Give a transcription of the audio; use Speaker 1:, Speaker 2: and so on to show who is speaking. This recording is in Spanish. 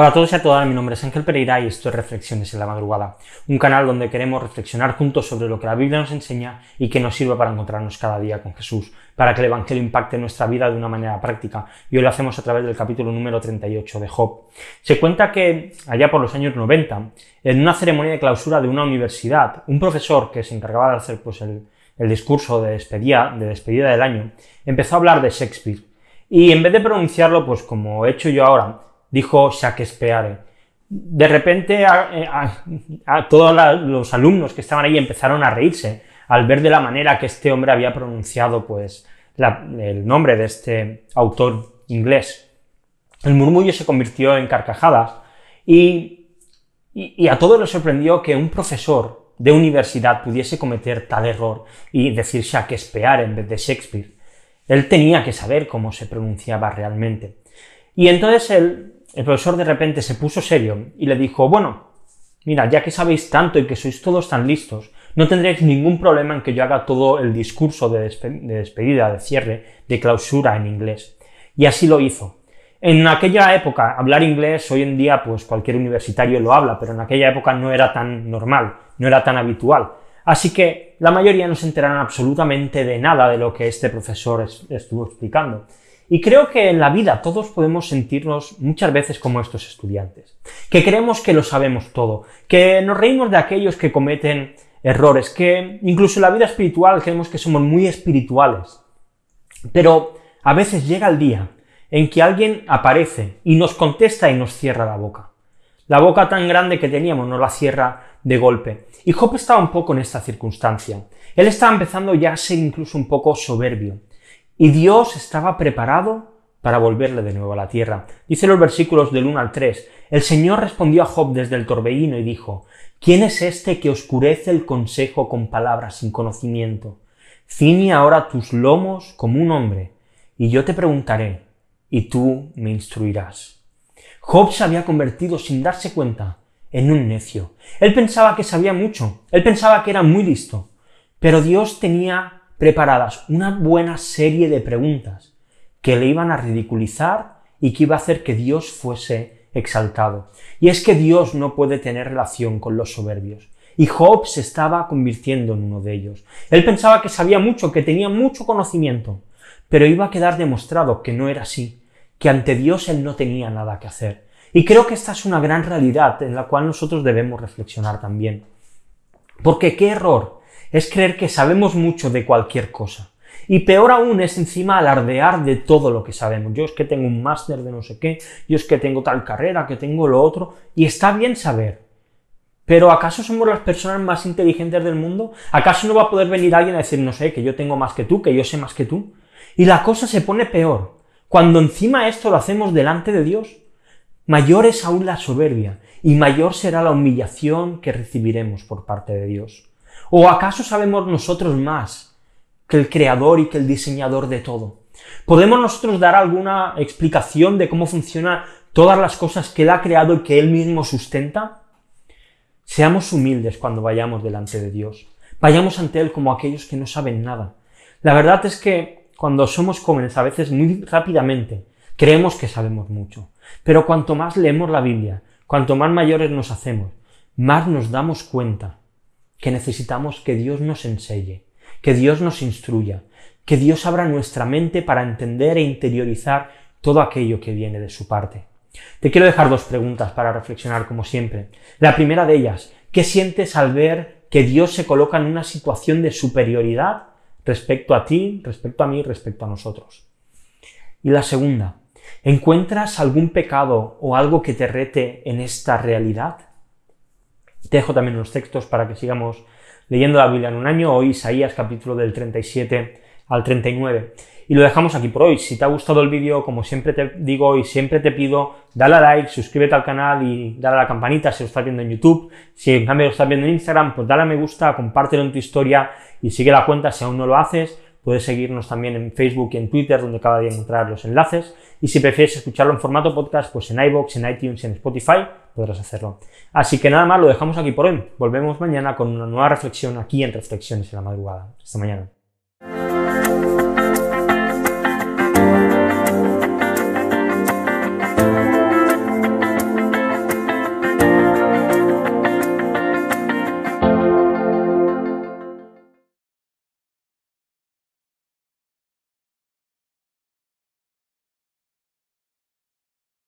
Speaker 1: Hola a todos y a todas, mi nombre es Ángel Pereira y esto es Reflexiones en la Madrugada, un canal donde queremos reflexionar juntos sobre lo que la Biblia nos enseña y que nos sirve para encontrarnos cada día con Jesús, para que el Evangelio impacte nuestra vida de una manera práctica, y hoy lo hacemos a través del capítulo número 38 de Job. Se cuenta que, allá por los años 90, en una ceremonia de clausura de una universidad, un profesor que se encargaba de hacer pues, el, discurso de despedida, de despedida del año, empezó a hablar de Shakespeare, y en vez de pronunciarlo, pues como he hecho yo ahora, dijo Shakespeare. De repente a, todos los alumnos que estaban ahí empezaron a reírse al ver de la manera que este hombre había pronunciado pues, el nombre de este autor inglés. El murmullo se convirtió en carcajadas y, y a todos les sorprendió que un profesor de universidad pudiese cometer tal error y decir Shakespeare en vez de Shakespeare. Él tenía que saber cómo se pronunciaba realmente. Y entonces él el profesor de repente se puso serio y le dijo, bueno, mira, ya que sabéis tanto y que sois todos tan listos, no tendréis ningún problema en que yo haga todo el discurso de, despedida, de cierre, de clausura en inglés. Y así lo hizo. En aquella época, hablar inglés, hoy en día, pues cualquier universitario lo habla, pero en aquella época no era tan normal, no era tan habitual. Así que la mayoría no se enteraron absolutamente de nada de lo que este profesor estuvo explicando. Y creo que en la vida todos podemos sentirnos muchas veces como estos estudiantes, que creemos que lo sabemos todo, que nos reímos de aquellos que cometen errores, que incluso en la vida espiritual creemos que somos muy espirituales. Pero a veces llega el día en que alguien aparece y nos contesta y nos cierra la boca. La boca tan grande que teníamos nos la cierra de golpe. Y Job estaba un poco en esta circunstancia. Él estaba empezando ya a ser incluso un poco soberbio. Y Dios estaba preparado para volverle de nuevo a la tierra. Dice los versículos del 1 al 3. El Señor respondió a Job desde el torbellino y dijo, ¿quién es este que oscurece el consejo con palabras sin conocimiento? Ciñe ahora tus lomos como un hombre, y yo te preguntaré, y tú me instruirás. Job se había convertido sin darse cuenta en un necio. Él pensaba que sabía mucho, él pensaba que era muy listo, pero Dios tenía preparadas una buena serie de preguntas que le iban a ridiculizar y que iba a hacer que Dios fuese exaltado. Y es que Dios no puede tener relación con los soberbios. Y Job se estaba convirtiendo en uno de ellos. Él pensaba que sabía mucho, que tenía mucho conocimiento, pero iba a quedar demostrado que no era así, que ante Dios él no tenía nada que hacer. Y creo que esta es una gran realidad en la cual nosotros debemos reflexionar también. Porque qué error es creer que sabemos mucho de cualquier cosa. Y peor aún es encima alardear de todo lo que sabemos. Yo es que tengo un máster de no sé qué, yo es que tengo tal carrera, que tengo lo otro, y está bien saber. Pero ¿acaso somos las personas más inteligentes del mundo? ¿Acaso no va a poder venir alguien a decir, no sé, que yo tengo más que tú, que yo sé más que tú? Y la cosa se pone peor. Cuando encima esto lo hacemos delante de Dios, mayor es aún la soberbia y mayor será la humillación que recibiremos por parte de Dios. ¿O acaso sabemos nosotros más que el creador y que el diseñador de todo? ¿Podemos nosotros dar alguna explicación de cómo funcionan todas las cosas que Él ha creado y que Él mismo sustenta? Seamos humildes cuando vayamos delante de Dios. Vayamos ante Él como aquellos que no saben nada. La verdad es que cuando somos jóvenes, a veces muy rápidamente, creemos que sabemos mucho. Pero cuanto más leemos la Biblia, cuanto más mayores nos hacemos, más nos damos cuenta que necesitamos que Dios nos enseñe, que Dios nos instruya, que Dios abra nuestra mente para entender e interiorizar todo aquello que viene de su parte. Te quiero dejar dos preguntas para reflexionar como siempre. La primera de ellas, ¿qué sientes al ver que Dios se coloca en una situación de superioridad respecto a ti, respecto a mí, respecto a nosotros? Y la segunda, ¿encuentras algún pecado o algo que te rete en esta realidad? Te dejo también unos textos para que sigamos leyendo la Biblia en un año, hoy Isaías capítulo del 37 al 39. Y lo dejamos aquí por hoy. Si te ha gustado el vídeo, como siempre te digo y siempre te pido, dale a like, suscríbete al canal y dale a la campanita si lo estás viendo en YouTube. Si en cambio lo estás viendo en Instagram, pues dale a me gusta, compártelo en tu historia y sigue la cuenta si aún no lo haces. Puedes seguirnos también en Facebook y en Twitter, donde cada día encontrarás los enlaces. Y si prefieres escucharlo en formato podcast, pues en iBox, en iTunes, en Spotify, podrás hacerlo. Así que nada más, lo dejamos aquí por hoy. Volvemos mañana con una nueva reflexión aquí en Reflexiones en la Madrugada. Hasta mañana.